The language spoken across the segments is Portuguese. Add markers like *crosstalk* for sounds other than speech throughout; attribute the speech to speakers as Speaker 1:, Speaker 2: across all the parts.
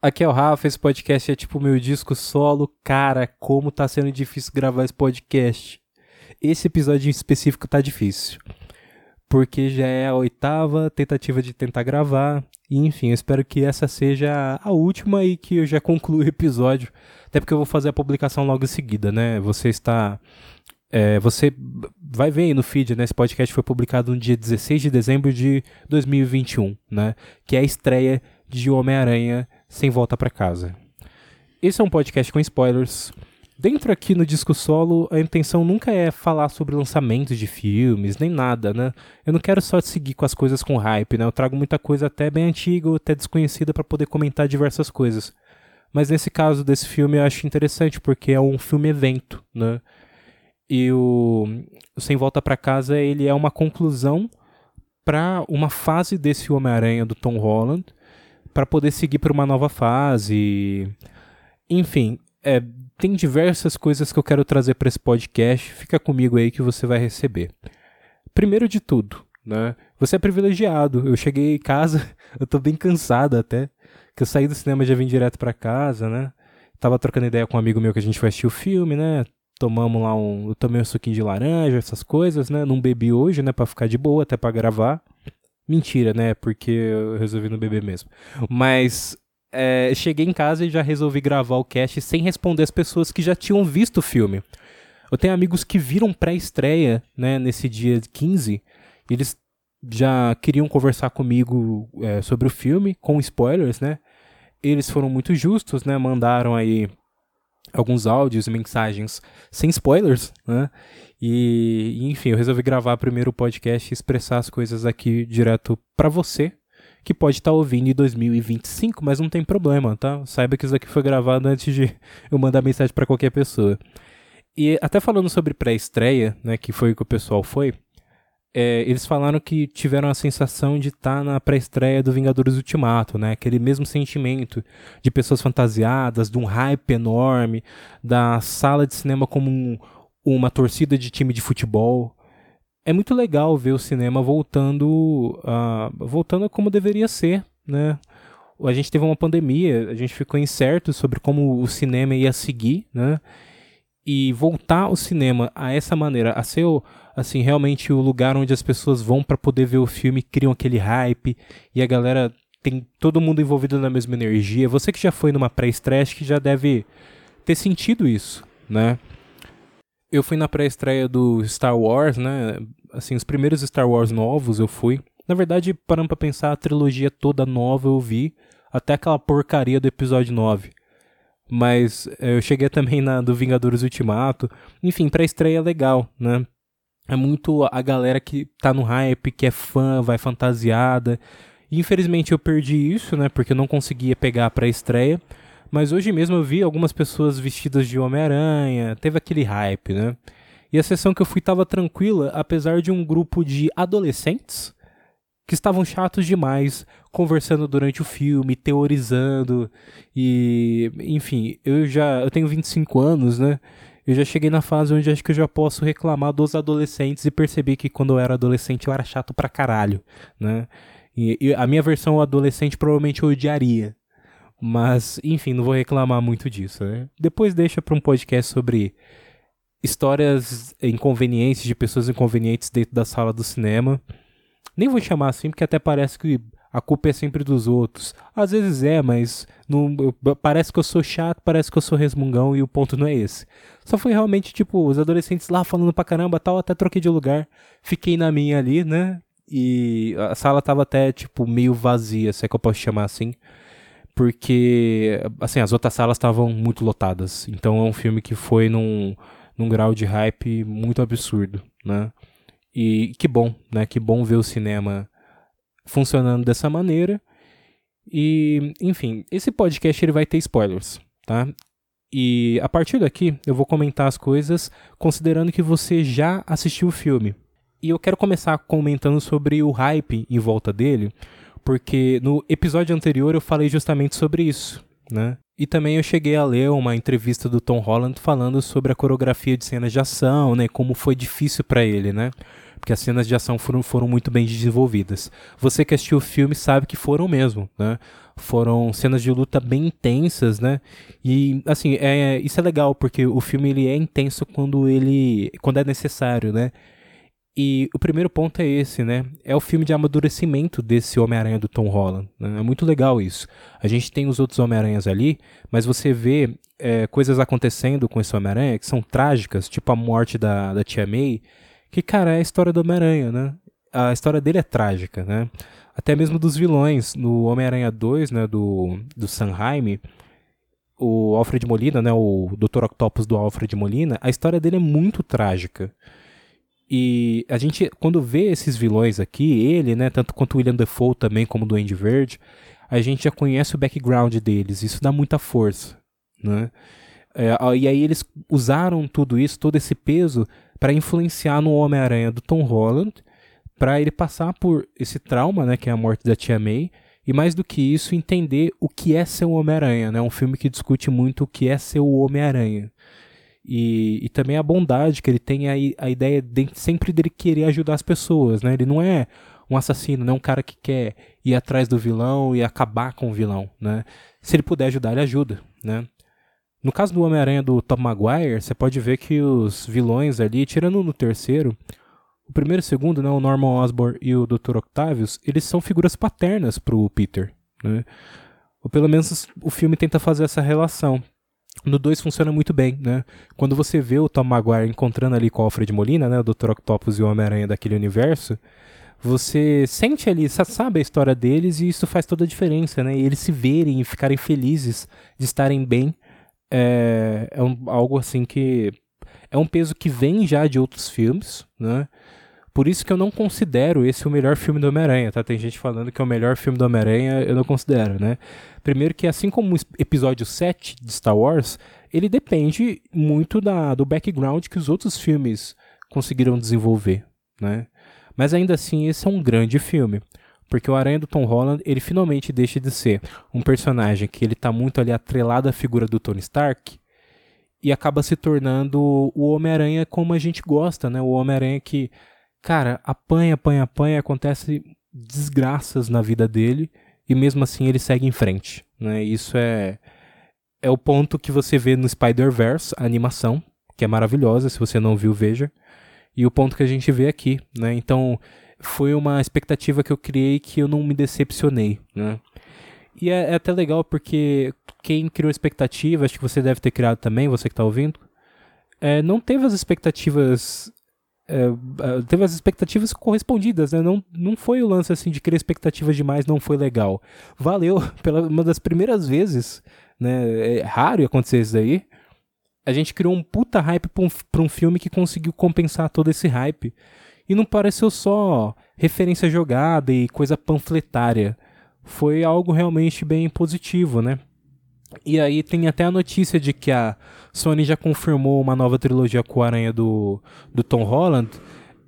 Speaker 1: Aqui é o Rafa, esse podcast é tipo meu disco solo. Cara, como tá sendo difícil gravar esse podcast. Esse episódio em específico tá difícil. Porque já é a oitava tentativa de tentar gravar. E enfim, eu espero que essa seja a última e que eu já *laughs* conclua o episódio. Até porque eu vou fazer a publicação logo em seguida, né? Você está. É, você vai ver aí no feed, né? Esse podcast foi publicado no dia 16 de dezembro de 2021, né? Que é a estreia de Homem-Aranha sem volta para casa. Esse é um podcast com spoilers. Dentro aqui no Disco Solo, a intenção nunca é falar sobre lançamentos de filmes, nem nada, né? Eu não quero só seguir com as coisas com hype, né? Eu trago muita coisa até bem antiga até desconhecida para poder comentar diversas coisas. Mas nesse caso desse filme eu acho interessante porque é um filme evento, né? E o Sem Volta para Casa, ele é uma conclusão para uma fase desse Homem-Aranha do Tom Holland para poder seguir para uma nova fase. Enfim, é, tem diversas coisas que eu quero trazer para esse podcast. Fica comigo aí que você vai receber. Primeiro de tudo, né? Você é privilegiado. Eu cheguei em casa, *laughs* eu tô bem cansado até, que eu saí do cinema já vim direto para casa, né? Tava trocando ideia com um amigo meu que a gente vai assistir o filme, né? Tomamos lá um, eu tomei um suquinho de laranja, essas coisas, né? Não bebi hoje, né, para ficar de boa até para gravar. Mentira, né? Porque eu resolvi não beber mesmo. Mas é, cheguei em casa e já resolvi gravar o cast sem responder as pessoas que já tinham visto o filme. Eu tenho amigos que viram pré-estreia, né, nesse dia 15, e eles já queriam conversar comigo é, sobre o filme, com spoilers, né? Eles foram muito justos, né? Mandaram aí alguns áudios, mensagens sem spoilers, né? E, enfim, eu resolvi gravar primeiro o podcast e expressar as coisas aqui direto para você, que pode estar tá ouvindo em 2025, mas não tem problema, tá? Saiba que isso aqui foi gravado antes de *laughs* eu mandar mensagem para qualquer pessoa. E até falando sobre pré-estreia, né, que foi o que o pessoal foi, é, eles falaram que tiveram a sensação de estar tá na pré-estreia do Vingadores Ultimato, né? Aquele mesmo sentimento de pessoas fantasiadas, de um hype enorme, da sala de cinema como um, uma torcida de time de futebol. É muito legal ver o cinema voltando, uh, voltando como deveria ser, né? A gente teve uma pandemia, a gente ficou incerto sobre como o cinema ia seguir, né? E voltar ao cinema a essa maneira, a ser assim realmente o lugar onde as pessoas vão para poder ver o filme, criam aquele hype e a galera tem todo mundo envolvido na mesma energia. Você que já foi numa pré-estreia que já deve ter sentido isso, né? eu fui na pré-estreia do Star Wars, né? Assim, os primeiros Star Wars novos eu fui. Na verdade, parando pra pensar, a trilogia toda nova eu vi, até aquela porcaria do episódio 9. Mas eh, eu cheguei também na do Vingadores Ultimato. Enfim, pré-estreia é legal, né? É muito a galera que tá no hype, que é fã, vai fantasiada. Infelizmente eu perdi isso, né? Porque eu não conseguia pegar a pré-estreia. Mas hoje mesmo eu vi algumas pessoas vestidas de Homem-Aranha, teve aquele hype, né? E a sessão que eu fui estava tranquila, apesar de um grupo de adolescentes que estavam chatos demais, conversando durante o filme, teorizando e, enfim, eu já eu tenho 25 anos, né? Eu já cheguei na fase onde acho que eu já posso reclamar dos adolescentes e perceber que quando eu era adolescente eu era chato pra caralho, né? E, e a minha versão adolescente provavelmente eu odiaria, mas, enfim, não vou reclamar muito disso, né? Depois deixa para um podcast sobre histórias inconvenientes de pessoas inconvenientes dentro da sala do cinema. Nem vou chamar assim, porque até parece que a culpa é sempre dos outros. Às vezes é, mas não, parece que eu sou chato, parece que eu sou resmungão e o ponto não é esse. Só foi realmente, tipo, os adolescentes lá falando pra caramba tal, até troquei de lugar. Fiquei na minha ali, né? E a sala tava até, tipo, meio vazia, se é que eu posso chamar assim porque assim as outras salas estavam muito lotadas. Então é um filme que foi num, num grau de hype muito absurdo, né? E que bom, né? Que bom ver o cinema funcionando dessa maneira. E, enfim, esse podcast ele vai ter spoilers, tá? E a partir daqui eu vou comentar as coisas considerando que você já assistiu o filme. E eu quero começar comentando sobre o hype em volta dele, porque no episódio anterior eu falei justamente sobre isso, né? E também eu cheguei a ler uma entrevista do Tom Holland falando sobre a coreografia de cenas de ação, né? Como foi difícil para ele, né? porque as cenas de ação foram, foram muito bem desenvolvidas. Você que assistiu o filme sabe que foram mesmo, né? Foram cenas de luta bem intensas, né? E assim, é, isso é legal porque o filme ele é intenso quando ele quando é necessário, né? E o primeiro ponto é esse, né? É o filme de amadurecimento desse Homem-Aranha do Tom Holland. Né? É muito legal isso. A gente tem os outros Homem-Aranhas ali, mas você vê é, coisas acontecendo com esse Homem-Aranha que são trágicas, tipo a morte da, da Tia May, que, cara, é a história do Homem-Aranha, né? A história dele é trágica, né? Até mesmo dos vilões. No Homem-Aranha 2, né, do, do Sanheim, o Alfred Molina, né, o Dr. Octopus do Alfred Molina, a história dele é muito trágica. E a gente, quando vê esses vilões aqui, ele, né, tanto quanto o William Defoe também, como o Duende Verde, a gente já conhece o background deles, isso dá muita força, né? É, e aí eles usaram tudo isso, todo esse peso, para influenciar no Homem-Aranha do Tom Holland, para ele passar por esse trauma, né, que é a morte da Tia May, e mais do que isso, entender o que é ser um Homem-Aranha, né? Um filme que discute muito o que é ser o Homem-Aranha. E, e também a bondade que ele tem, a, a ideia de, sempre dele querer ajudar as pessoas, né? Ele não é um assassino, não é um cara que quer ir atrás do vilão e acabar com o vilão, né? Se ele puder ajudar, ele ajuda, né? No caso do Homem-Aranha do Tom Maguire, você pode ver que os vilões ali, tirando no terceiro, o primeiro e o segundo, né, o Norman Osborn e o Dr. Octavius, eles são figuras paternas pro Peter, né? Ou pelo menos o filme tenta fazer essa relação. No 2 funciona muito bem, né? Quando você vê o Tom Maguire encontrando ali com o Alfred Molina, né, o Dr. Octopus e o Homem-Aranha daquele universo, você sente ali, sabe a história deles e isso faz toda a diferença, né? E eles se verem e ficarem felizes de estarem bem é, é um, algo assim que é um peso que vem já de outros filmes, né? Por isso que eu não considero esse o melhor filme do Homem-Aranha, tá? Tem gente falando que é o melhor filme do Homem-Aranha, eu não considero, né? Primeiro que assim como o episódio 7 de Star Wars, ele depende muito da, do background que os outros filmes conseguiram desenvolver, né? Mas ainda assim, esse é um grande filme. Porque o Aranha do Tom Holland, ele finalmente deixa de ser um personagem que ele tá muito ali atrelado à figura do Tony Stark e acaba se tornando o Homem-Aranha como a gente gosta, né? O Homem-Aranha que cara, apanha, apanha, apanha, acontece desgraças na vida dele e mesmo assim ele segue em frente, né? Isso é é o ponto que você vê no Spider-Verse, a animação, que é maravilhosa, se você não viu, veja. E o ponto que a gente vê aqui, né? Então, foi uma expectativa que eu criei que eu não me decepcionei, né? E é, é até legal porque quem criou expectativa, acho que você deve ter criado também, você que está ouvindo, é, não teve as expectativas é, é, teve as expectativas correspondidas, né? Não, não foi o lance assim de criar expectativas demais, não foi legal. Valeu, *laughs* pela uma das primeiras vezes, né? É raro acontecer isso daí. A gente criou um puta hype pra um, pra um filme que conseguiu compensar todo esse hype. E não pareceu só referência jogada e coisa panfletária. Foi algo realmente bem positivo, né? E aí tem até a notícia de que a Sony já confirmou uma nova trilogia com o Aranha do, do Tom Holland.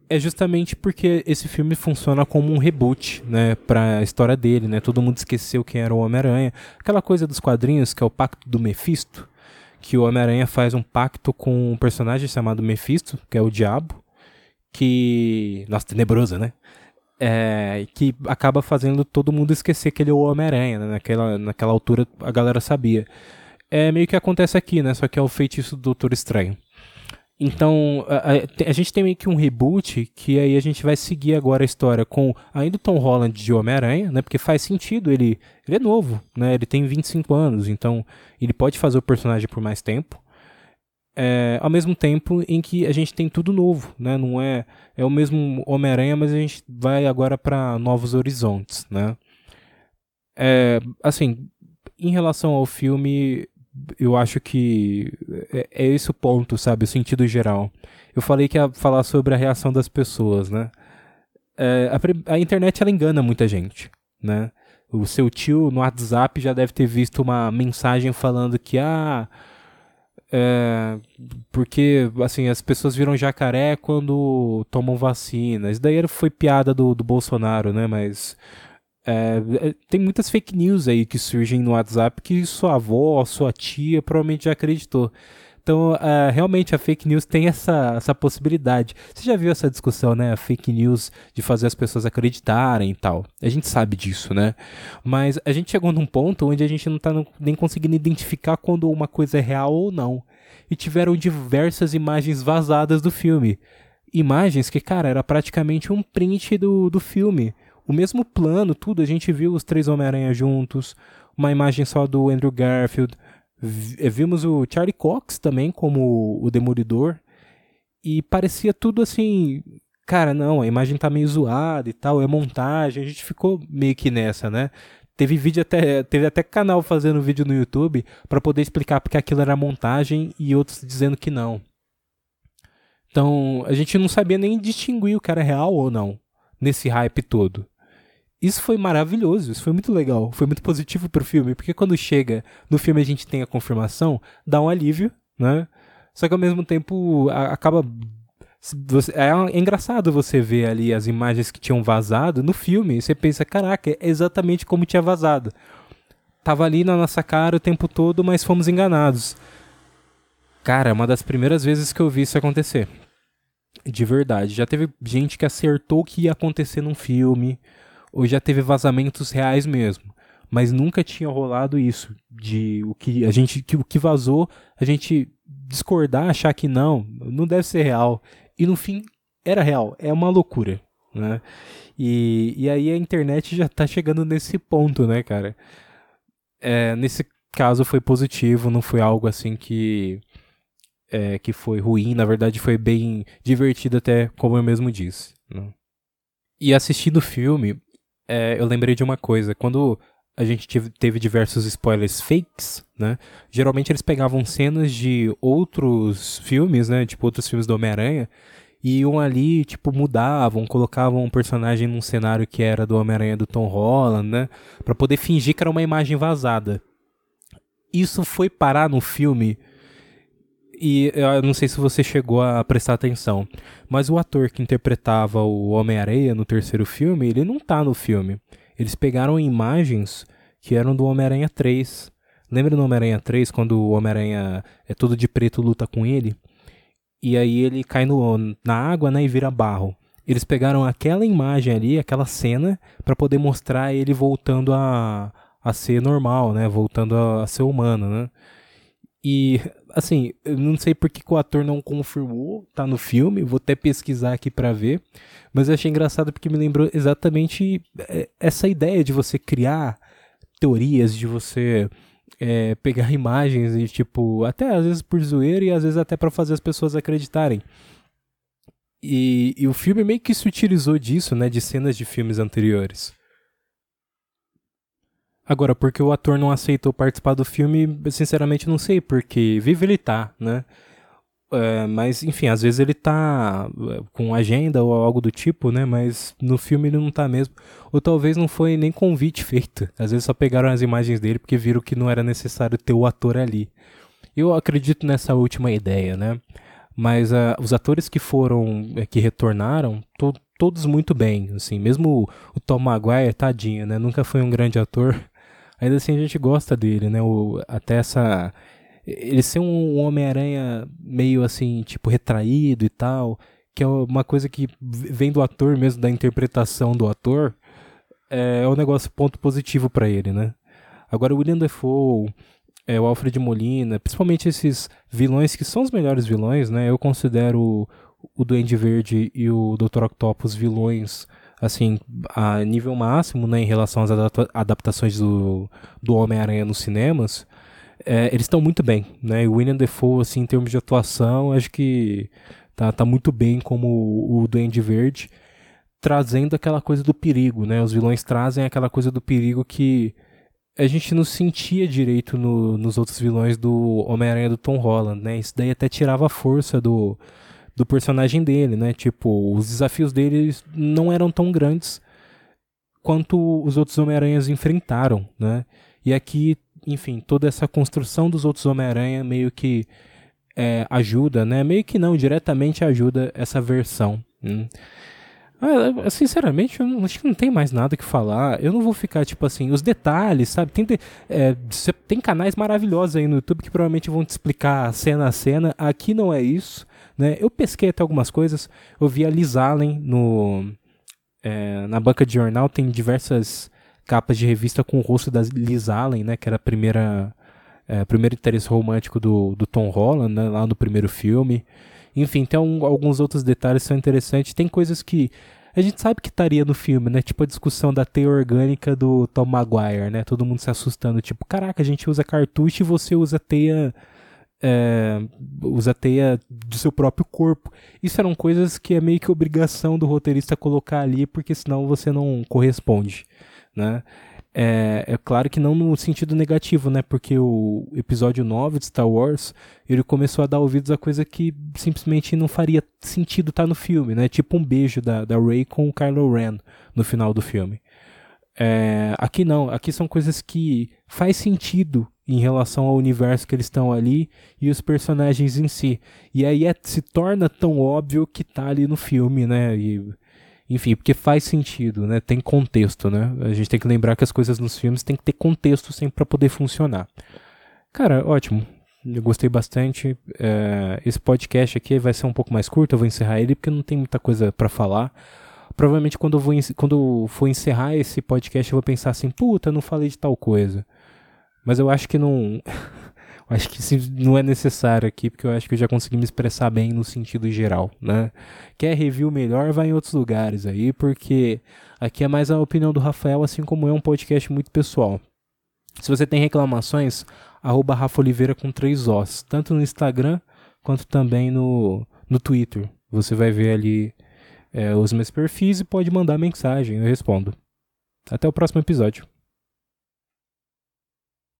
Speaker 1: É justamente porque esse filme funciona como um reboot, né, pra história dele, né? Todo mundo esqueceu quem era o Homem-Aranha. Aquela coisa dos quadrinhos, que é o pacto do Mephisto, que o Homem-Aranha faz um pacto com um personagem chamado Mephisto, que é o diabo, que... Nossa, tenebroso, né? É, que acaba fazendo todo mundo esquecer que ele é o Homem-Aranha, né? naquela, naquela altura a galera sabia. É meio que acontece aqui, né? Só que é o feitiço do Doutor Estranho. Então, a, a, a, gente tem meio que um reboot que aí a gente vai seguir agora a história com ainda o Tom Holland de Homem-Aranha, né? Porque faz sentido, ele, ele é novo, né? Ele tem 25 anos, então ele pode fazer o personagem por mais tempo é, ao mesmo tempo em que a gente tem tudo novo, né? Não é é o mesmo Homem-Aranha, mas a gente vai agora para novos horizontes, né? É, assim, em relação ao filme, eu acho que é, é, esse o ponto, sabe? O sentido geral. Eu falei que ia falar sobre a reação das pessoas, né? É, a, a internet ela engana muita gente, né? O seu tio no WhatsApp já deve ter visto uma mensagem falando que ah é, porque, assim, as pessoas viram jacaré quando tomam vacina. Isso daí foi piada do, do Bolsonaro, né? Mas é, é, tem muitas fake news aí que surgem no WhatsApp que sua avó, sua tia provavelmente já acreditou. Então, uh, realmente, a fake news tem essa, essa possibilidade. Você já viu essa discussão, né? A fake news de fazer as pessoas acreditarem e tal. A gente sabe disso, né? Mas a gente chegou num ponto onde a gente não tá nem conseguindo identificar quando uma coisa é real ou não. E tiveram diversas imagens vazadas do filme. Imagens que, cara, era praticamente um print do, do filme. O mesmo plano, tudo. A gente viu os três Homem-Aranha juntos. Uma imagem só do Andrew Garfield vimos o Charlie Cox também como o Demolidor. E parecia tudo assim. Cara, não, a imagem tá meio zoada e tal, é montagem. A gente ficou meio que nessa, né? Teve vídeo até. Teve até canal fazendo vídeo no YouTube para poder explicar porque aquilo era montagem e outros dizendo que não. Então, a gente não sabia nem distinguir o que era real ou não nesse hype todo. Isso foi maravilhoso, isso foi muito legal, foi muito positivo pro filme, porque quando chega no filme a gente tem a confirmação, dá um alívio, né? Só que ao mesmo tempo a, acaba. É, é, engraçado você ver ali as imagens que tinham vazado no filme, você pensa, caraca, é exatamente como tinha vazado. Tava ali na nossa cara o tempo todo, mas fomos enganados. Cara, é uma das primeiras vezes que eu vi isso acontecer. De verdade. Já teve gente que acertou que ia acontecer num filme ou já teve vazamentos reais mesmo. Mas nunca tinha rolado isso de o que a gente que o que vazou, a gente discordar, achar que não, não deve ser real. E no fim era real, é uma loucura, né? E, e aí a internet já tá chegando nesse ponto, né, cara? É, nesse caso foi positivo, não foi algo assim que é, que foi ruim, na verdade foi bem divertido até, como eu mesmo disse. Né? E assistindo o filme, é, eu lembrei de uma coisa. Quando a gente teve diversos spoilers fakes, né? Geralmente eles pegavam cenas de outros filmes, né? Tipo outros filmes do Homem-Aranha. E iam ali, tipo, mudavam, colocavam um personagem num cenário que era do Homem-Aranha do Tom Holland, né? Pra poder fingir que era uma imagem vazada. Isso foi parar no filme e eu não sei se você chegou a prestar atenção, mas o ator que interpretava o Homem-Areia no terceiro filme, ele não tá no filme. Eles pegaram imagens que eram do Homem-Aranha 3. Lembra do Homem-Aranha 3, quando o Homem-Aranha é todo de preto luta com ele? E aí ele cai no, na água né, e vira barro. Eles pegaram aquela imagem ali, aquela cena, para poder mostrar ele voltando a, a ser normal, né? Voltando a, a ser humano, né? E, assim, eu não sei porque que o ator não confirmou, tá no filme, vou até pesquisar aqui para ver. Mas eu achei engraçado porque me lembrou exatamente é, essa ideia de você criar teorias, de você é, pegar *laughs* imagens e, tipo, até às vezes por zoeira e às vezes até para fazer as pessoas acreditarem. E, e o filme meio que se utilizou disso, né, de cenas de filmes anteriores. Agora, porque o ator não aceitou participar do filme, sinceramente não sei, porque vive ele tá, né? É, mas, enfim, às vezes ele tá é, com agenda ou algo do tipo, né? Mas no filme ele não tá mesmo. Ou talvez não foi nem convite *laughs* feito. Às vezes só pegaram as imagens dele porque viram que não era necessário ter o ator ali. Eu acredito nessa última ideia, né? Mas uh, os atores que foram, é, que retornaram, to todos muito bem, assim. Mesmo o, Tom Maguire, tadinho, né? Nunca foi um grande ator ainda assim a gente gosta dele, né? O, até essa. Ele ser um Homem-Aranha meio assim, tipo, retraído e tal, que é uma coisa que vem do ator mesmo, da interpretação do ator, é, é um negócio ponto positivo para ele, né? Agora, o William Defoe, é, o Alfred Molina, principalmente esses vilões que são os melhores vilões, né? Eu considero o Duende Verde e o Dr. Octopus vilões assim, a nível máximo, né, em relação às adaptações do, do Homem-Aranha nos cinemas, é, eles estão muito bem, né, o William Defoe, assim, em termos de atuação, acho que tá, tá muito bem como o, o Duende Verde, trazendo aquela coisa do perigo, né, os vilões trazem aquela coisa do perigo que a gente não sentia direito no, nos outros vilões do Homem-Aranha do Tom Holland, né, isso daí até tirava a força do do personagem dele, né? Tipo, os desafios dele não eram tão grandes quanto os outros Homem-Aranhas enfrentaram, né? E aqui, enfim, toda essa construção dos outros Homem-Aranha meio que é, ajuda, né? Meio que não, diretamente ajuda essa versão. Né? Ah, sinceramente, eu acho que não tem mais nada que falar. Eu não vou ficar, tipo assim, os detalhes, sabe? Tem, é, tem canais maravilhosos aí no YouTube que provavelmente vão te explicar cena a cena. Aqui não é isso, né? Eu pesquei até algumas coisas. Eu vi a Liz Allen no, é, na banca de jornal, tem diversas capas de revista com o rosto da Liz Allen, né? Que era a primeira, é, primeiro interesse romântico do, do Tom Holland, né, lá no primeiro filme. Enfim, tem um, alguns outros detalhes que são interessantes. Tem coisas que a gente sabe que estaria no filme, né? Tipo a discussão da teia orgânica do Tom Maguire, né? Todo mundo se assustando, tipo, caraca, a gente usa cartucho e você usa teia. É, usa teia do seu próprio corpo. Isso eram coisas que é meio que obrigação do roteirista colocar ali, porque senão você não corresponde, né? É, é, claro que não no sentido negativo, né? Porque o episódio 9 de Star Wars, ele começou a dar ouvidos a coisa que simplesmente não faria sentido estar tá no filme, né? Tipo um beijo da, da Rey com o Kylo Ren no final do filme. É, aqui não, aqui são coisas que faz sentido em relação ao universo que eles estão ali e os personagens em si. E aí é, se torna tão óbvio que tá ali no filme, né? E enfim, porque faz sentido, né? Tem contexto, né? A gente tem que lembrar que as coisas nos filmes tem que ter contexto sempre para poder funcionar. Cara, ótimo. Eu gostei bastante. É, esse podcast aqui vai ser um pouco mais curto, eu vou encerrar ele porque não tem muita coisa para falar. Provavelmente quando eu, vou, quando eu for encerrar esse podcast eu vou pensar assim, puta, não falei de tal coisa. Mas eu acho que não. *laughs* acho que não é necessário aqui, porque eu acho que eu já consegui me expressar bem no sentido geral, né? Quer review melhor, vai em outros lugares aí, porque aqui é mais a opinião do Rafael, assim como é um podcast muito pessoal. Se você tem reclamações, arroba Rafa Oliveira com três Os, tanto no Instagram quanto também no, no Twitter. Você vai ver ali é, os meus perfis e pode mandar mensagem, eu respondo. Até o próximo episódio.